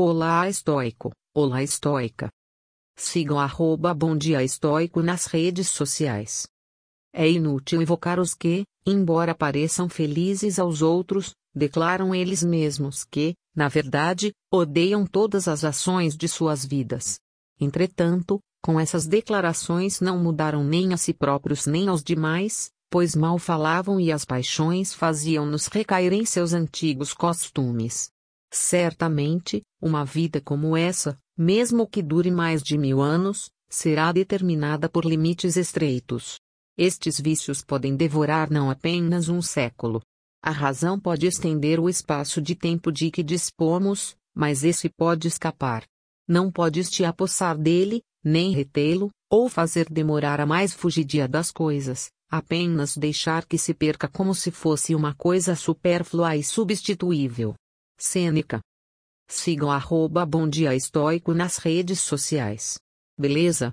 Olá estoico, olá estoica. Sigam arroba Bom Dia Estoico nas redes sociais. É inútil invocar os que, embora pareçam felizes aos outros, declaram eles mesmos que, na verdade, odeiam todas as ações de suas vidas. Entretanto, com essas declarações não mudaram nem a si próprios nem aos demais, pois mal falavam e as paixões faziam-nos recair em seus antigos costumes. Certamente, uma vida como essa, mesmo que dure mais de mil anos, será determinada por limites estreitos. Estes vícios podem devorar não apenas um século. A razão pode estender o espaço de tempo de que dispomos, mas esse pode escapar. Não podes te apossar dele, nem retê-lo, ou fazer demorar a mais fugidia das coisas, apenas deixar que se perca como se fosse uma coisa supérflua e substituível. Sêneca. Sigam arroba Bom Dia Estoico nas redes sociais. Beleza?